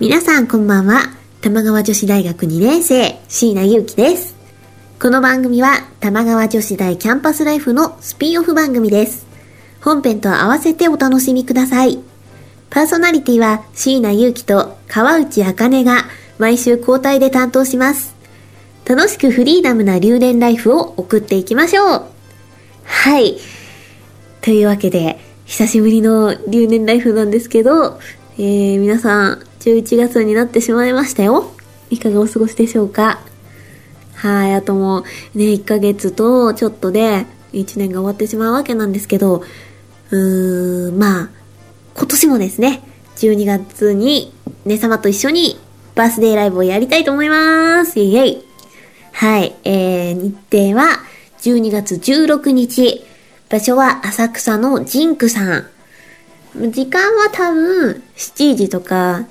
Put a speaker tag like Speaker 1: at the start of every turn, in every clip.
Speaker 1: 皆さんこんばんは。玉川女子大学2年生、椎名祐希です。この番組は玉川女子大キャンパスライフのスピンオフ番組です。本編と合わせてお楽しみください。パーソナリティは椎名祐希と川内茜が毎週交代で担当します。楽しくフリーダムな留年ライフを送っていきましょう。はい。というわけで、久しぶりの留年ライフなんですけど、えー、皆さん、11月になってしまいましたよ。いかがお過ごしでしょうか？はい、あともうね、1ヶ月とちょっとで1年が終わってしまうわけなんですけど、うーん、まあ、今年もですね、12月に、ね様と一緒にバースデーライブをやりたいと思います。イェイイェイ。はい、えー、日程は12月16日。場所は浅草のジンクさん。時間は多分7時とか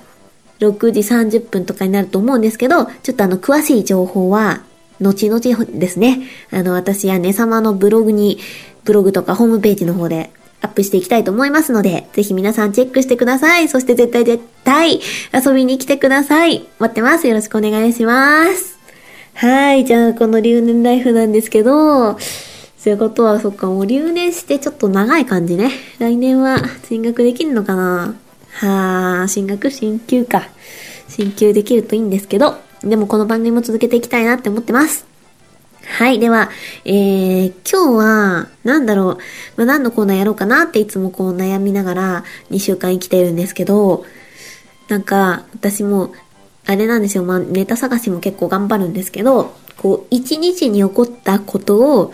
Speaker 1: 6時30分とかになると思うんですけど、ちょっとあの詳しい情報は後々ですね。あの私やね様のブログに、ブログとかホームページの方でアップしていきたいと思いますので、ぜひ皆さんチェックしてください。そして絶対絶対遊びに来てください。待ってます。よろしくお願いします。はい。じゃあ、この留年ライフなんですけど、そういうことは、そっか、もう留年してちょっと長い感じね。来年は進学できるのかなはあ、進学進級か。進級できるといいんですけど、でもこの番組も続けていきたいなって思ってます。はい。では、えー、今日は、なんだろう、まあ、何のコーナーやろうかなっていつもこう悩みながら2週間生きてるんですけど、なんか、私も、あれなんですよ、まあ、ネタ探しも結構頑張るんですけど、こう、一日に起こったことを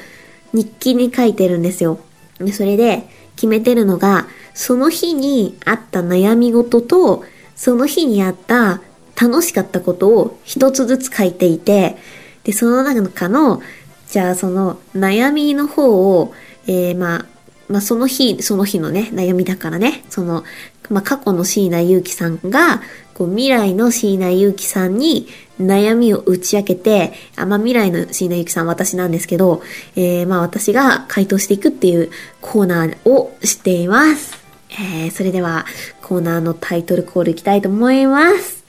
Speaker 1: 日記に書いてるんですよ。で、それで決めてるのが、その日にあった悩み事と、その日にあった楽しかったことを一つずつ書いていて、で、その中の、じゃあその悩みの方を、えー、まあ、まあその日、その日のね、悩みだからね、その、まあ過去の椎名祐希さんが、こう未来の椎名祐希さんに悩みを打ち明けて、あまあ未来の椎名祐希さん私なんですけど、えー、まあ私が回答していくっていうコーナーをしています。えー、それではコーナーのタイトルコールいきたいと思います。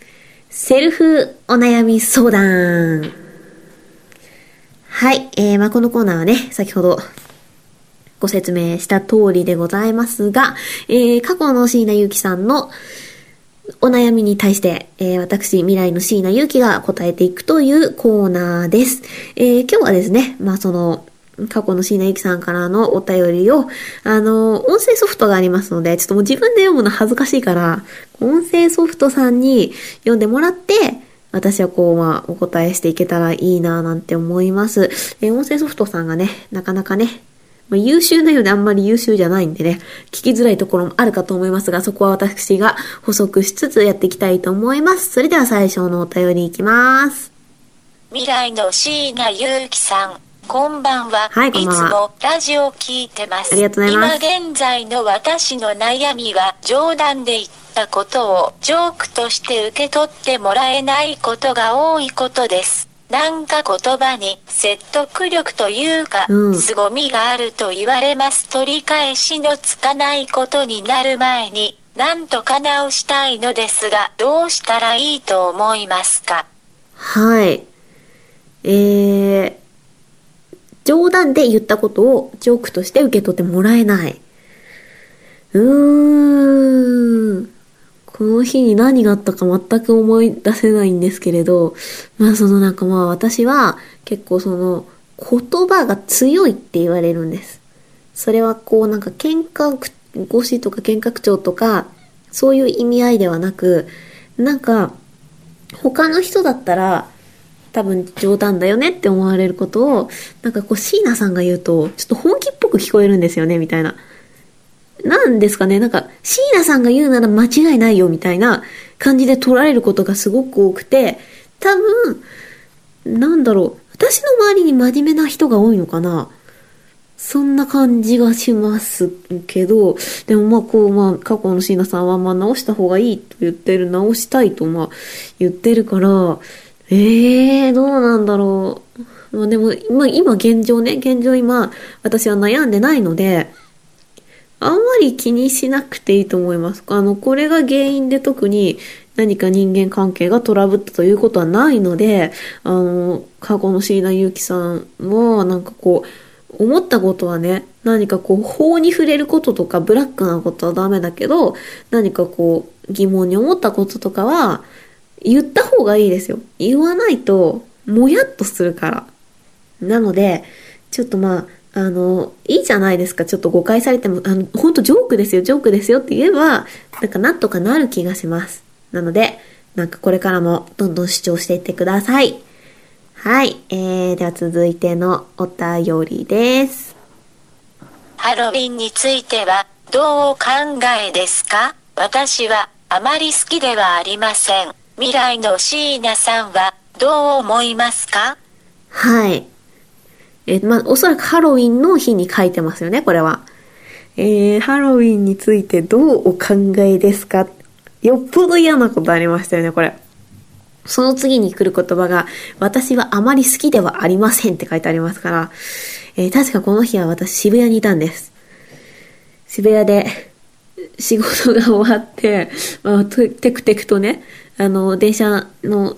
Speaker 1: セルフお悩み相談。はい。えー、まあ、このコーナーはね、先ほどご説明した通りでございますが、えー、過去の椎名祐希さんのお悩みに対して、えー、私、未来の椎名祐希が答えていくというコーナーです。えー、今日はですね、まあ、その、過去の椎名ゆきさんからのお便りを、あの、音声ソフトがありますので、ちょっともう自分で読むの恥ずかしいから、音声ソフトさんに読んでもらって、私はこう、まあ、お答えしていけたらいいななんて思います。えー音声ソフトさんがね、なかなかね、まあ、優秀なようであんまり優秀じゃないんでね、聞きづらいところもあるかと思いますが、そこは私が補足しつつやっていきたいと思います。それでは最初のお便りいきます。
Speaker 2: 未来の椎名祐希さん、こんばんは。
Speaker 1: はいこんばんは
Speaker 2: つもラジオ聞いてます。
Speaker 1: ありがとうございます
Speaker 2: 今現在の私の悩みは冗談で言ったことをジョークとして受け取ってもらえないことが多いことです。なんか言葉に説得力というか、
Speaker 1: うん
Speaker 2: 凄みがあると言われます。取り返しのつかないことになる前に、なんとか直したいのですが、どうしたらいいと思いますか？
Speaker 1: はい。えー、冗談で言ったことをジョークとして受け取ってもらえない。うーん。この日に何があったか全く思い出せないんですけれど、まあそのなんかまあ私は結構その言葉が強いって言われるんです。それはこうなんか喧嘩越しとか喧嘩口調とかそういう意味合いではなく、なんか他の人だったら多分冗談だよねって思われることを、なんかこう椎名さんが言うと、ちょっと本気っぽく聞こえるんですよね、みたいな。なんですかね、なんか、椎名さんが言うなら間違いないよ、みたいな感じで取られることがすごく多くて、多分、なんだろう、私の周りに真面目な人が多いのかな。そんな感じがしますけど、でもまあこう、まあ過去の椎名さんはまあ直した方がいいと言ってる、直したいとまあ言ってるから、ええー、どうなんだろう。まあでも、まあ今現状ね、現状今、私は悩んでないので、あんまり気にしなくていいと思います。あの、これが原因で特に何か人間関係がトラブったということはないので、あの、過去の椎名祐樹さんも、なんかこう、思ったことはね、何かこう、法に触れることとか、ブラックなことはダメだけど、何かこう、疑問に思ったこととかは、言った方がいいですよ。言わないと、もやっとするから。なので、ちょっとまあ、あの、いいじゃないですか。ちょっと誤解されても、あの、ほんとジョークですよ、ジョークですよって言えば、なんかなんとかなる気がします。なので、なんかこれからもどんどん主張していってください。はい。えー、では続いてのお便りです。
Speaker 2: ハロウィンについてはどうお考えですか？私はあまり好きではありません。未来の椎名さんはどう思いますか？
Speaker 1: はい。えーまあ、おそらくハロウィンの日に書いてますよね、これは。えー、ハロウィンについてどうお考えですか？よっぽど嫌なことありましたよね、これ。その次に来る言葉が、私はあまり好きではありませんって書いてありますから、えー確かこの日は私渋谷にいたんです。渋谷で仕事が終わって、まあ、テクテクとね、あの、電車の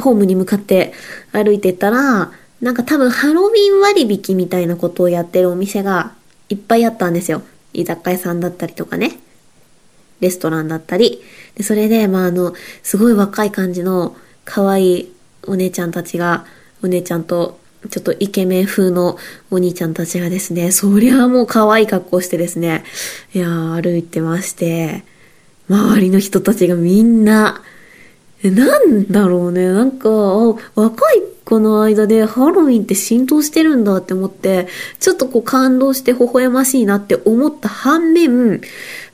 Speaker 1: ホームに向かって歩いてったら、なんか多分ハロウィン割引みたいなことをやってるお店がいっぱいあったんですよ。居酒屋さんだったりとかね。レストランだったり。で、それで、まあ、あの、すごい若い感じの可愛いお姉ちゃんたちが、お姉ちゃんと、ちょっとイケメン風のお兄ちゃんたちがですね、そりゃもう可愛い格好してですね、いやー、歩いてまして、周りの人たちがみんな、えなんだろうね。なんか、若い子の間でハロウィンって浸透してるんだって思って、ちょっとこう感動して微笑ましいなって思った反面、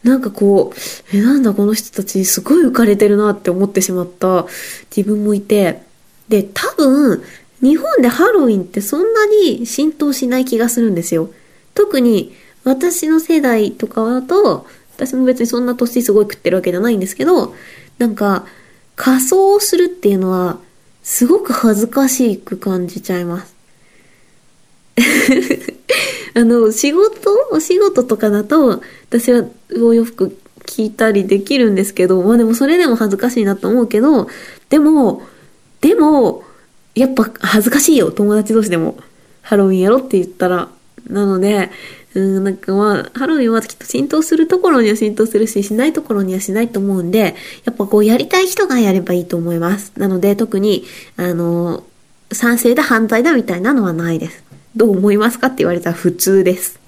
Speaker 1: なんかこう、え、なんだこの人たちすごい浮かれてるなって思ってしまった自分もいて、で、多分、日本でハロウィンってそんなに浸透しない気がするんですよ。特に私の世代とかだと、私も別にそんな年すごい食ってるわけじゃないんですけど、なんか、仮装をするっていうのは、すごく恥ずかしく感じちゃいます。あの、仕事お仕事とかだと、私はお洋服着たりできるんですけど、まあでもそれでも恥ずかしいなと思うけど、でも、でも、やっぱ恥ずかしいよ、友達同士でも。ハロウィンやろって言ったら。なので、うん、なんかまあ、ハロウィンはきっと浸透するところには浸透するし、しないところにはしないと思うんで、やっぱこうやりたい人がやればいいと思います。なので、特に、あの、賛成だ反対だみたいなのはないです。どう思いますかって言われたら普通です。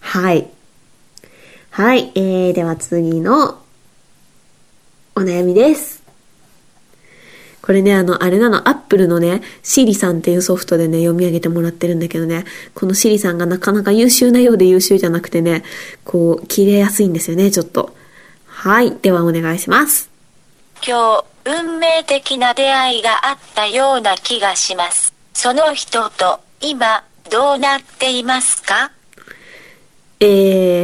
Speaker 1: はい。はい、えー、では次のお悩みです。これね、あの、あれなの、アップルのね、シリさんっていうソフトでね、読み上げてもらってるんだけどね、このシリさんがなかなか優秀なようで優秀じゃなくてね、こう、切れやすいんですよね、ちょっと。はい、ではお願いします。
Speaker 2: 今日、運命的な出会いがあったような気がします。その人と、今、どうなっていますか？
Speaker 1: え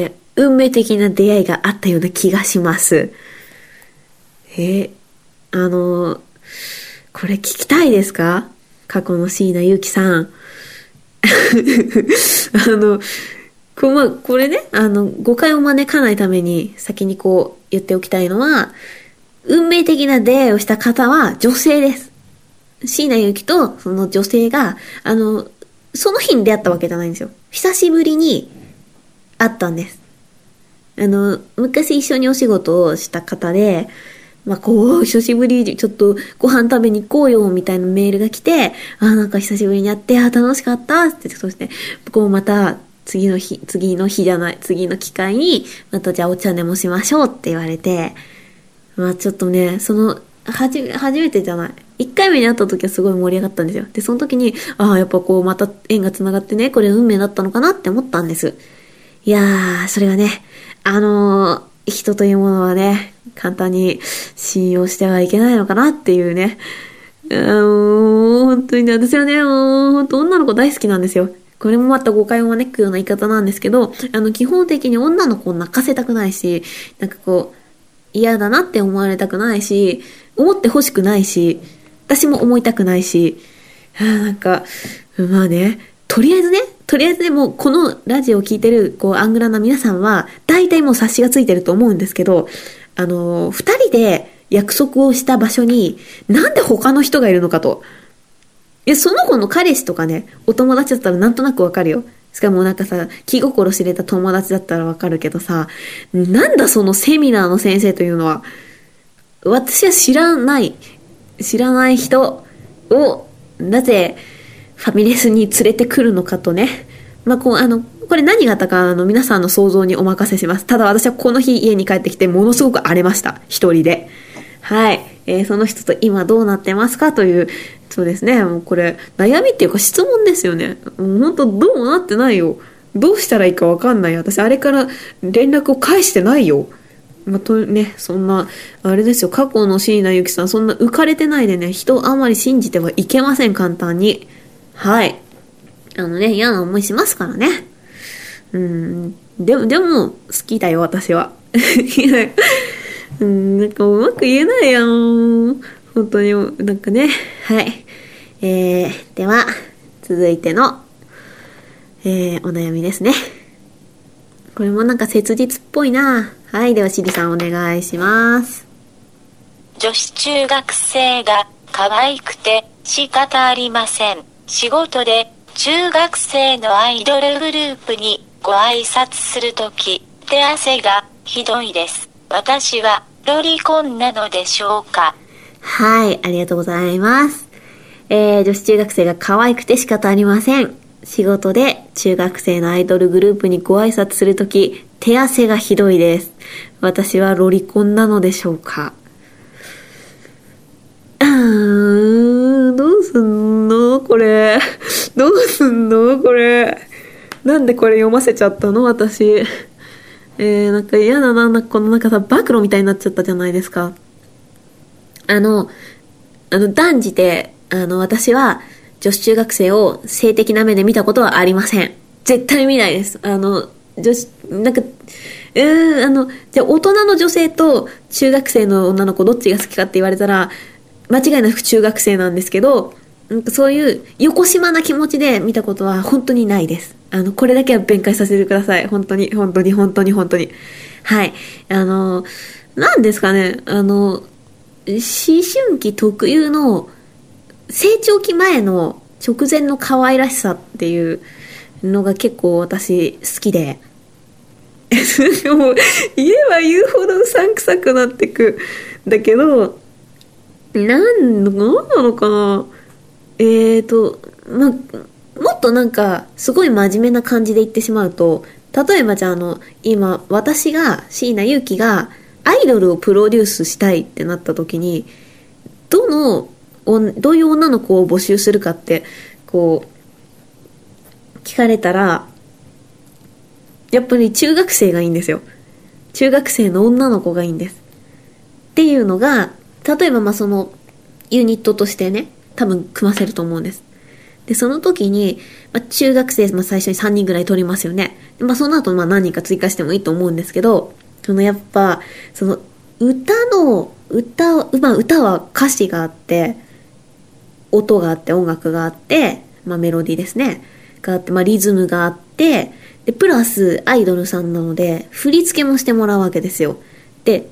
Speaker 1: ー、運命的な出会いがあったような気がします。えー、あの、これ聞きたいですか？過去の椎名ゆきさん。あの、こ,、ま、これね、あの、誤解を招かないために先にこう言っておきたいのは、運命的な出会いをした方は女性です。椎名ゆきとその女性が、あの、その日に出会ったわけじゃないんですよ。久しぶりに会ったんです。あの、昔一緒にお仕事をした方で、まあ、こう、久しぶりちょっとご飯食べに行こうよ、みたいなメールが来て、あ、なんか久しぶりに会って、あ、楽しかった、って、そして、こうまた、次の日、次の日じゃない、次の機会に、またじゃあお茶でもしましょうって言われて、まあちょっとね、その、はじ、初めてじゃない。1回目に会った時はすごい盛り上がったんですよ。で、その時に、ああ、やっぱこう、また縁が繋がってね、これ運命だったのかなって思ったんです。いやー、それがね、あのー人というものはね、簡単に信用してはいけないのかなっていうね。うーん、本当にね、私はね、もう本当女の子大好きなんですよ。これもまた誤解を招くような言い方なんですけど、あの、基本的に女の子を泣かせたくないし、なんかこう、嫌だなって思われたくないし、思ってほしくないし、私も思いたくないし、なんか、まあね、とりあえずね、とりあえずね、もこのラジオを聞いてる、こう、アングラな皆さんは、大体もう察しがついてると思うんですけど、あの、二人で約束をした場所に、なんで他の人がいるのかと。いや、その子の彼氏とかね、お友達だったらなんとなくわかるよ。しかもなんかさ、気心知れた友達だったらわかるけどさ、なんだそのセミナーの先生というのは。私は知らない、知らない人を、なぜ、ファミレスに連れてくるのかとね。まあ、こう、あの、これ何があったか、あの、皆さんの想像にお任せします。ただ私はこの日家に帰ってきて、ものすごく荒れました。一人で。はい。えーその人と今どうなってますかという、そうですね。もうこれ、悩みっていうか質問ですよね。もう本当どうもなってないよ。どうしたらいいかわかんない。私、あれから連絡を返してないよ。まあ、とね、そんな、あれですよ、過去の椎名ゆきさん、そんな浮かれてないでね、人をあまり信じてはいけません、簡単に。はい。あのね、嫌な思いしますからね。うん、でも、でも、好きだよ、私は。うん、なんかうまく言えないやん。本当に、なんかね。はい。えー、では、続いての、えー、お悩みですね。これもなんか切実っぽいな。はい。では、しりさんお願いします。
Speaker 2: 女子中学生が可愛くて仕方ありません。仕事で中学生のアイドルグループにご挨拶するとき、手汗がひどいです。私はロリコンなのでしょうか？
Speaker 1: はい、ありがとうございます。えー、女子中学生が可愛くて仕方ありません。仕事で中学生のアイドルグループにご挨拶するとき、手汗がひどいです。私はロリコンなのでしょうか？うーん、どうすんのこれ。どうすんのこれ。なんでこれ読ませちゃったの？私。えー、なんか嫌だな、なんかこのなんかさ、暴露みたいになっちゃったじゃないですか。あの、あの、断じて、あの、私は女子中学生を性的な目で見たことはありません。絶対見ないです。あの、女子、なんか、うん、あの、じゃあ大人の女性と中学生の女の子どっちが好きかって言われたら、間違いなく中学生なんですけど、なんかそういう横島な気持ちで見たことは本当にないです。あの、これだけは弁解させてください。本当に、本当に、本当に、本当に。はい。あの、なんですかね、あの、思春期特有の成長期前の直前の可愛らしさっていうのが結構私好きで。もう言えば言うほどうさんくさくなってく。だけど、なん、なんなのかなえーと、ま、もっとなんか、すごい真面目な感じで言ってしまうと、例えばじゃああの、今、私が、椎名祐希が、アイドルをプロデュースしたいってなった時に、どの、どういう女の子を募集するかって、こう、聞かれたら、やっぱり中学生がいいんですよ。中学生の女の子がいいんです。っていうのが、例えばまあその、ユニットとしてね、多分組ませると思うんです。で、その時に、まあ、中学生、まあ、最初に3人ぐらい取りますよね。でまあ、その後、まあ、何人か追加してもいいと思うんですけど、そのやっぱ、その、歌の、歌、まあ、歌は歌詞があって、音があって、音楽があって、まあ、メロディーですね。があって、まあ、リズムがあって、で、プラス、アイドルさんなので、振り付けもしてもらうわけですよ。で、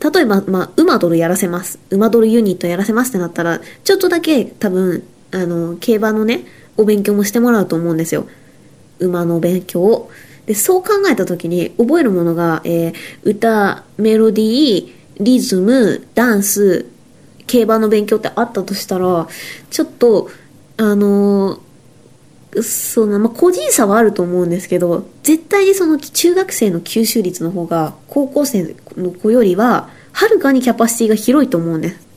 Speaker 1: 例えば、まあ、馬ドルやらせます。馬ドルユニットやらせますってなったら、ちょっとだけ多分、あの、競馬のね、お勉強もしてもらうと思うんですよ。馬の勉強を。で、そう考えたときに、覚えるものが、えー歌、メロディー、リズム、ダンス、競馬の勉強ってあったとしたら、ちょっと、あのーその、まあ、個人差はあると思うんですけど、絶対にその中学生の吸収率の方が、高校生の子よりは、はるかにキャパシティが広いと思うんです。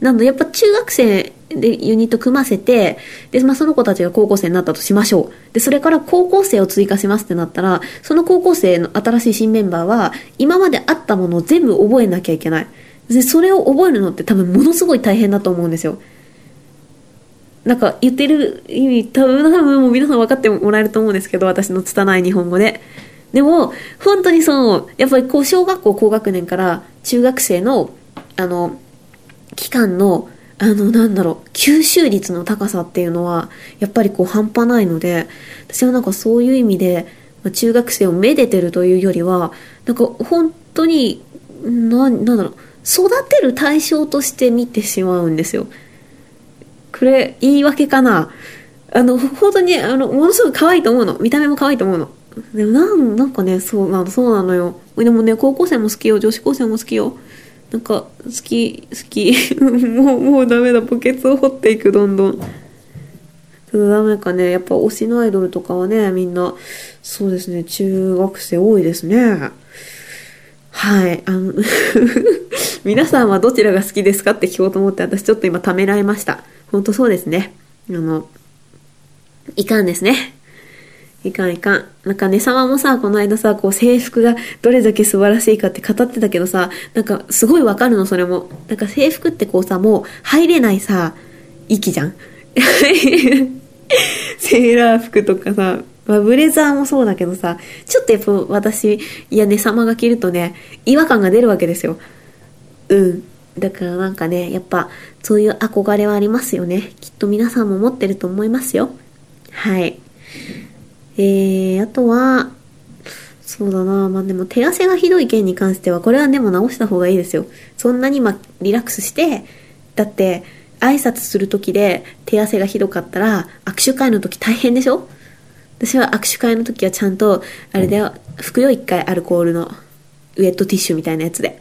Speaker 1: なのでやっぱ中学生でユニット組ませて、で、まあその子たちが高校生になったとしましょう。で、それから高校生を追加しますってなったら、その高校生の新しい新メンバーは、今まであったものを全部覚えなきゃいけない。で、それを覚えるのって多分ものすごい大変だと思うんですよ。なんか言ってる意味多分多分もう皆さん分かってもらえると思うんですけど、私の拙い日本語で。でも、本当にその、やっぱりこう小学校高学年から中学生の、あの、期間の、あの、なんだろう、吸収率の高さっていうのは、やっぱりこう半端ないので、私はなんかそういう意味で、まあ中学生をめでてるというよりは、なんか本当に、な、なんだろう、育てる対象として見てしまうんですよ。これ、言い訳かなあの、本当に、あの、ものすごく可愛いと思うの。見た目も可愛いと思うの。でもなん、なんかね、そうなの、そうなのよ。でもね、高校生も好きよ。女子高生も好きよ。なんか、好き、好き。もう、もうダメだ。墓穴を掘っていく、どんどん。ただダメかね。やっぱ推しのアイドルとかはね、みんな、そうですね、中学生多いですね。はい。あの、皆さんはどちらが好きですかって聞こうと思って、私ちょっと今ためらいました。ほんとそうですね。あの、いかんですね。いかんいかん。なんかね、様もさ、この間さ、こう制服がどれだけ素晴らしいかって語ってたけどさ、なんかすごいわかるの、それも。なんか制服ってこうさ、もう入れないさ、息じゃん。セーラー服とかさ、まあ、ブレザーもそうだけどさ、ちょっとやっぱ私、いやね、様が着るとね、違和感が出るわけですよ。うん。だからなんかね、やっぱ、そういう憧れはありますよね。きっと皆さんも持ってると思いますよ。はい。えー、あとは、そうだなまあでも手汗がひどい件に関しては、これはでも直した方がいいですよ。そんなにまあリラックスして、だって、挨拶する時で手汗がひどかったら、握手会の時大変でしょ？私は握手会の時はちゃんと、あれだよ、拭くよ一回アルコールの、ウェットティッシュみたいなやつで。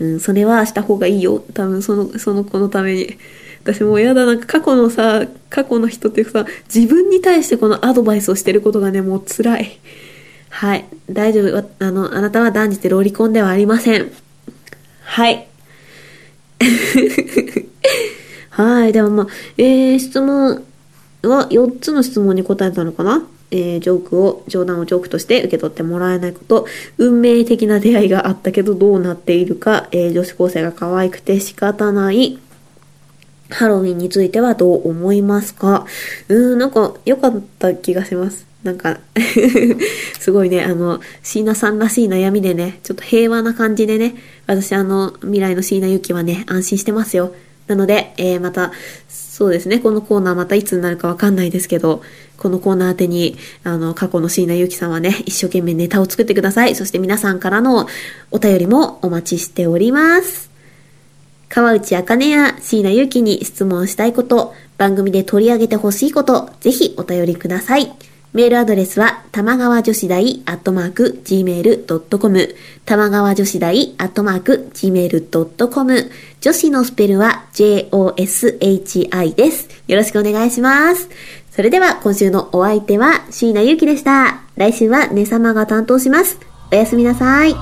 Speaker 1: うん、それはした方がいいよ。多分その、その子のために。私もうやだ、なんか過去のさ、過去の人っていうかさ、自分に対してこのアドバイスをしてることがね、もう辛い。はい。大丈夫。あの、あなたは断じてロリコンではありません。はい。はい。でもまあ、えー、質問は4つの質問に答えたのかな？えー、ジョークを、冗談をジョークとして受け取ってもらえないこと、運命的な出会いがあったけどどうなっているか、えー、女子高生が可愛くて仕方ない、ハロウィンについてはどう思いますか？うーん、なんか良かった気がします。なんか、すごいね、あの、椎名さんらしい悩みでね、ちょっと平和な感じでね、私あの、未来の椎名ゆきはね、安心してますよ。なので、えー、また、そうですね、このコーナーまたいつになるかわかんないですけど、このコーナー宛てに、あの、過去の椎名ゆきさんはね、一生懸命ネタを作ってください。そして皆さんからのお便りもお待ちしております。川内あかねや椎名ゆきに質問したいこと、番組で取り上げてほしいこと、ぜひお便りください。メールアドレスは、玉川女子大アットマーク gmail.com 玉川女子大アットマーク gmail.com 女子のスペルは joshi です。よろしくお願いします。それでは今週のお相手は椎名ゆきでした。来週はねさまが担当します。おやすみなさい。